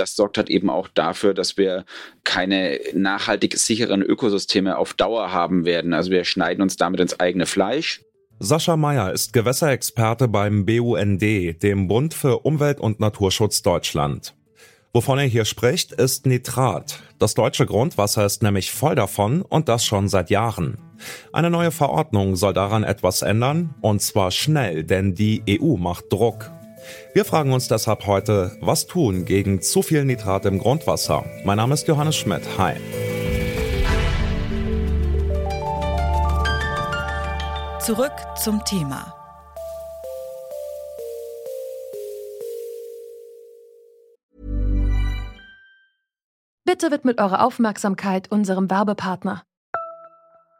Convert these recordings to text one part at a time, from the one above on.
das sorgt halt eben auch dafür, dass wir keine nachhaltig sicheren Ökosysteme auf Dauer haben werden. Also wir schneiden uns damit ins eigene Fleisch. Sascha Meyer ist Gewässerexperte beim BUND, dem Bund für Umwelt- und Naturschutz Deutschland. Wovon er hier spricht, ist Nitrat. Das deutsche Grundwasser ist nämlich voll davon und das schon seit Jahren. Eine neue Verordnung soll daran etwas ändern und zwar schnell, denn die EU macht Druck. Wir fragen uns deshalb heute, was tun gegen zu viel Nitrat im Grundwasser? Mein Name ist Johannes Schmidt. Hi. Zurück zum Thema. Bitte widmet eure Aufmerksamkeit unserem Werbepartner.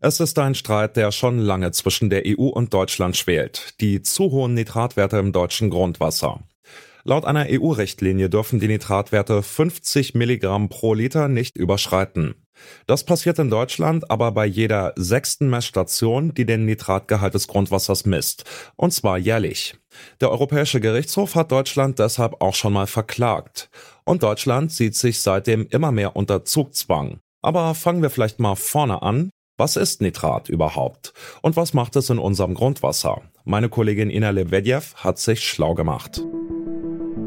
Es ist ein Streit, der schon lange zwischen der EU und Deutschland schwelt. Die zu hohen Nitratwerte im deutschen Grundwasser. Laut einer EU-Richtlinie dürfen die Nitratwerte 50 Milligramm pro Liter nicht überschreiten. Das passiert in Deutschland aber bei jeder sechsten Messstation, die den Nitratgehalt des Grundwassers misst. Und zwar jährlich. Der Europäische Gerichtshof hat Deutschland deshalb auch schon mal verklagt. Und Deutschland sieht sich seitdem immer mehr unter Zugzwang. Aber fangen wir vielleicht mal vorne an. Was ist Nitrat überhaupt? Und was macht es in unserem Grundwasser? Meine Kollegin Ina Lebedjew hat sich schlau gemacht.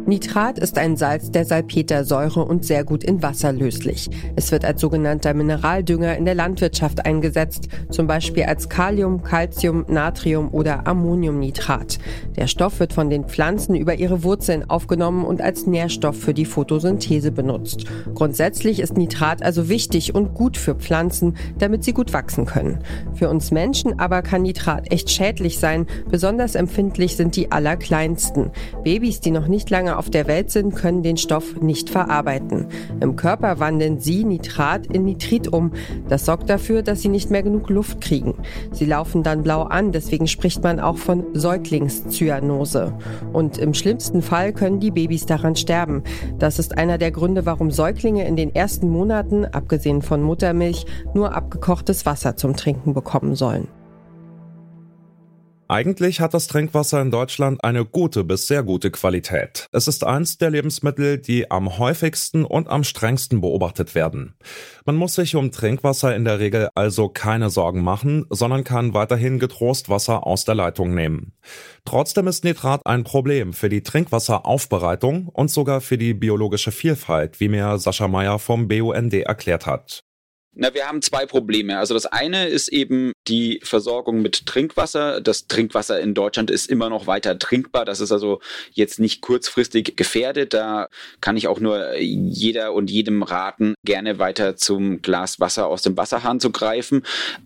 Nitrat ist ein Salz der Salpetersäure und sehr gut in Wasser löslich. Es wird als sogenannter Mineraldünger in der Landwirtschaft eingesetzt, zum Beispiel als Kalium, Calcium, Natrium oder Ammoniumnitrat. Der Stoff wird von den Pflanzen über ihre Wurzeln aufgenommen und als Nährstoff für die Photosynthese benutzt. Grundsätzlich ist Nitrat also wichtig und gut für Pflanzen, damit sie gut wachsen können. Für uns Menschen aber kann Nitrat echt schädlich sein. Besonders empfindlich sind die allerkleinsten. Babys, die noch nicht lange auf der Welt sind, können den Stoff nicht verarbeiten. Im Körper wandeln sie Nitrat in Nitrit um. Das sorgt dafür, dass sie nicht mehr genug Luft kriegen. Sie laufen dann blau an, deswegen spricht man auch von Säuglingszyanose. Und im schlimmsten Fall können die Babys daran sterben. Das ist einer der Gründe, warum Säuglinge in den ersten Monaten, abgesehen von Muttermilch, nur abgekochtes Wasser zum Trinken bekommen sollen. Eigentlich hat das Trinkwasser in Deutschland eine gute bis sehr gute Qualität. Es ist eins der Lebensmittel, die am häufigsten und am strengsten beobachtet werden. Man muss sich um Trinkwasser in der Regel also keine Sorgen machen, sondern kann weiterhin getrost Wasser aus der Leitung nehmen. Trotzdem ist Nitrat ein Problem für die Trinkwasseraufbereitung und sogar für die biologische Vielfalt, wie mir Sascha Meyer vom BUND erklärt hat. Na, wir haben zwei Probleme. Also das eine ist eben die Versorgung mit Trinkwasser. Das Trinkwasser in Deutschland ist immer noch weiter trinkbar. Das ist also jetzt nicht kurzfristig gefährdet. Da kann ich auch nur jeder und jedem raten, gerne weiter zum Glas Wasser aus dem Wasserhahn zu greifen.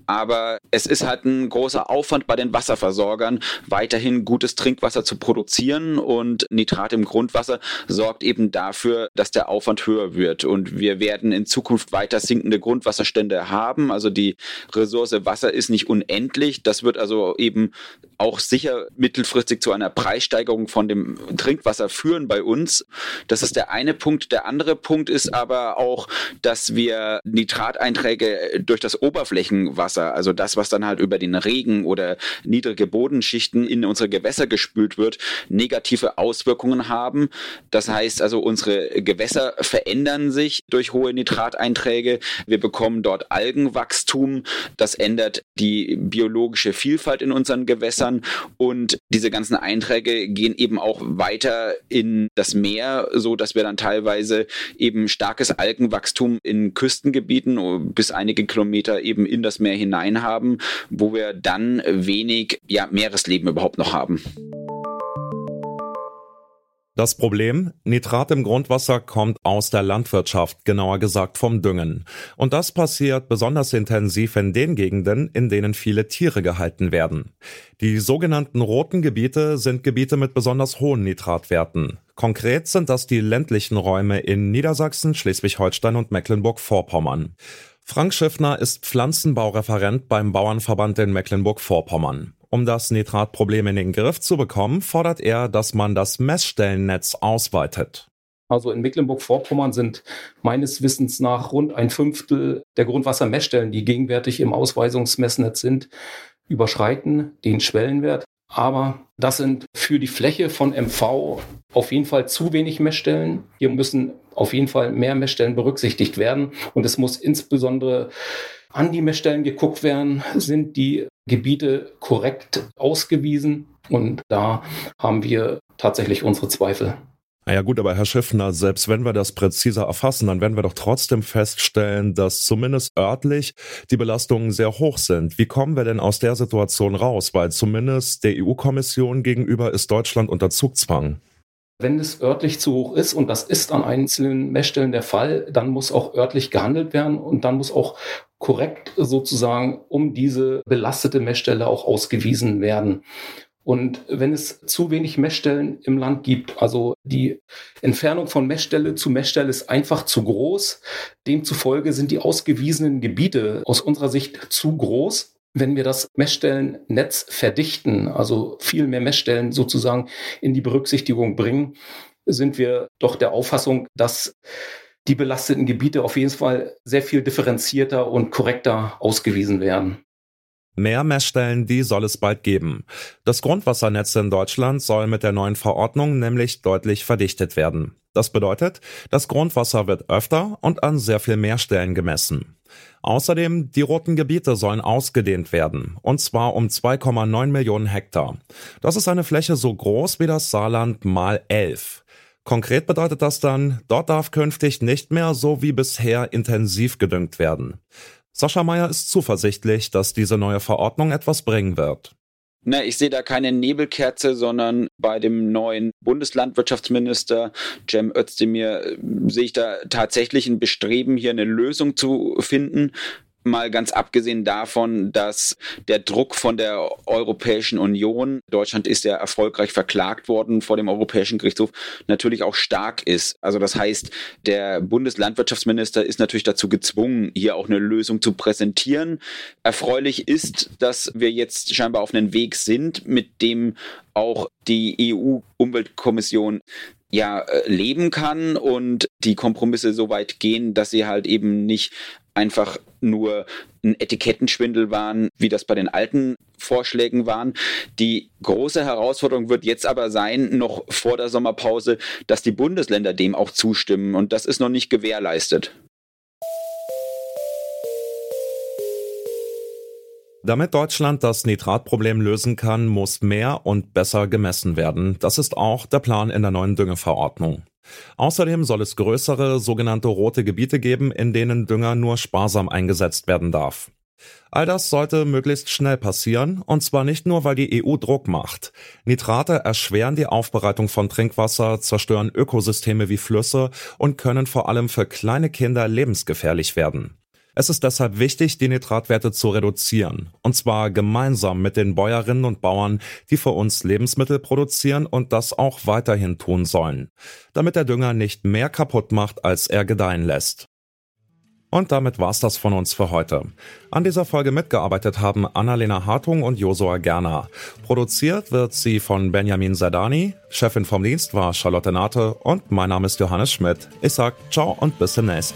Aber es ist halt ein großer Aufwand bei den Wasserversorgern, weiterhin gutes Trinkwasser zu produzieren. Und Nitrat im Grundwasser sorgt eben dafür, dass der Aufwand höher wird. Und wir werden in Zukunft weiter sinkende Grundwasser Wasserstände haben. Also die Ressource Wasser ist nicht unendlich. Das wird also eben auch sicher mittelfristig zu einer Preissteigerung von dem Trinkwasser führen bei uns. Das ist der eine Punkt. Der andere Punkt ist aber auch, dass wir Nitrateinträge durch das Oberflächenwasser, also das, was dann halt über den Regen oder niedrige Bodenschichten in unsere Gewässer gespült wird, negative Auswirkungen haben. Das heißt also, unsere Gewässer verändern sich durch hohe Nitrateinträge. Wir bekommen dort Algenwachstum. Das ändert die biologische Vielfalt in unseren Gewässern und diese ganzen Einträge gehen eben auch weiter in das Meer, so dass wir dann teilweise eben starkes Algenwachstum in Küstengebieten bis einige Kilometer eben in das Meer hinein haben, wo wir dann wenig ja, Meeresleben überhaupt noch haben. Das Problem, Nitrat im Grundwasser kommt aus der Landwirtschaft, genauer gesagt vom Düngen. Und das passiert besonders intensiv in den Gegenden, in denen viele Tiere gehalten werden. Die sogenannten roten Gebiete sind Gebiete mit besonders hohen Nitratwerten. Konkret sind das die ländlichen Räume in Niedersachsen, Schleswig-Holstein und Mecklenburg-Vorpommern. Frank Schiffner ist Pflanzenbaureferent beim Bauernverband in Mecklenburg-Vorpommern. Um das Nitratproblem in den Griff zu bekommen, fordert er, dass man das Messstellennetz ausweitet. Also in Mecklenburg-Vorpommern sind meines Wissens nach rund ein Fünftel der Grundwassermessstellen, die gegenwärtig im Ausweisungsmessnetz sind, überschreiten den Schwellenwert. Aber das sind für die Fläche von MV auf jeden Fall zu wenig Messstellen. Hier müssen auf jeden Fall mehr Messstellen berücksichtigt werden. Und es muss insbesondere an die Messstellen geguckt werden, sind die Gebiete korrekt ausgewiesen. Und da haben wir tatsächlich unsere Zweifel. Naja gut, aber Herr Schiffner, selbst wenn wir das präziser erfassen, dann werden wir doch trotzdem feststellen, dass zumindest örtlich die Belastungen sehr hoch sind. Wie kommen wir denn aus der Situation raus? Weil zumindest der EU-Kommission gegenüber ist Deutschland unter Zugzwang. Wenn es örtlich zu hoch ist, und das ist an einzelnen Messstellen der Fall, dann muss auch örtlich gehandelt werden und dann muss auch korrekt sozusagen um diese belastete Messstelle auch ausgewiesen werden. Und wenn es zu wenig Messstellen im Land gibt, also die Entfernung von Messstelle zu Messstelle ist einfach zu groß. Demzufolge sind die ausgewiesenen Gebiete aus unserer Sicht zu groß. Wenn wir das Messstellennetz verdichten, also viel mehr Messstellen sozusagen in die Berücksichtigung bringen, sind wir doch der Auffassung, dass die belasteten Gebiete auf jeden Fall sehr viel differenzierter und korrekter ausgewiesen werden. Mehr Messstellen, die soll es bald geben. Das Grundwassernetz in Deutschland soll mit der neuen Verordnung nämlich deutlich verdichtet werden. Das bedeutet, das Grundwasser wird öfter und an sehr viel mehr Stellen gemessen. Außerdem, die roten Gebiete sollen ausgedehnt werden, und zwar um 2,9 Millionen Hektar. Das ist eine Fläche so groß wie das Saarland mal 11. Konkret bedeutet das dann, dort darf künftig nicht mehr so wie bisher intensiv gedüngt werden. Sascha Meyer ist zuversichtlich, dass diese neue Verordnung etwas bringen wird. Na, ich sehe da keine Nebelkerze, sondern bei dem neuen Bundeslandwirtschaftsminister Cem Özdemir äh, sehe ich da tatsächlich ein Bestreben, hier eine Lösung zu finden mal ganz abgesehen davon, dass der Druck von der Europäischen Union, Deutschland ist ja erfolgreich verklagt worden vor dem Europäischen Gerichtshof, natürlich auch stark ist. Also das heißt, der Bundeslandwirtschaftsminister ist natürlich dazu gezwungen, hier auch eine Lösung zu präsentieren. Erfreulich ist, dass wir jetzt scheinbar auf einem Weg sind, mit dem auch die EU-Umweltkommission ja äh, leben kann und die Kompromisse so weit gehen, dass sie halt eben nicht einfach nur ein Etikettenschwindel waren, wie das bei den alten Vorschlägen waren. Die große Herausforderung wird jetzt aber sein, noch vor der Sommerpause, dass die Bundesländer dem auch zustimmen und das ist noch nicht gewährleistet. Damit Deutschland das Nitratproblem lösen kann, muss mehr und besser gemessen werden. Das ist auch der Plan in der neuen Düngeverordnung. Außerdem soll es größere sogenannte rote Gebiete geben, in denen Dünger nur sparsam eingesetzt werden darf. All das sollte möglichst schnell passieren, und zwar nicht nur, weil die EU Druck macht. Nitrate erschweren die Aufbereitung von Trinkwasser, zerstören Ökosysteme wie Flüsse und können vor allem für kleine Kinder lebensgefährlich werden. Es ist deshalb wichtig, die Nitratwerte zu reduzieren. Und zwar gemeinsam mit den Bäuerinnen und Bauern, die für uns Lebensmittel produzieren und das auch weiterhin tun sollen. Damit der Dünger nicht mehr kaputt macht, als er gedeihen lässt. Und damit war's das von uns für heute. An dieser Folge mitgearbeitet haben Annalena Hartung und Josua Gerner. Produziert wird sie von Benjamin Sadani. Chefin vom Dienst war Charlotte Nate und mein Name ist Johannes Schmidt. Ich sag ciao und bis demnächst.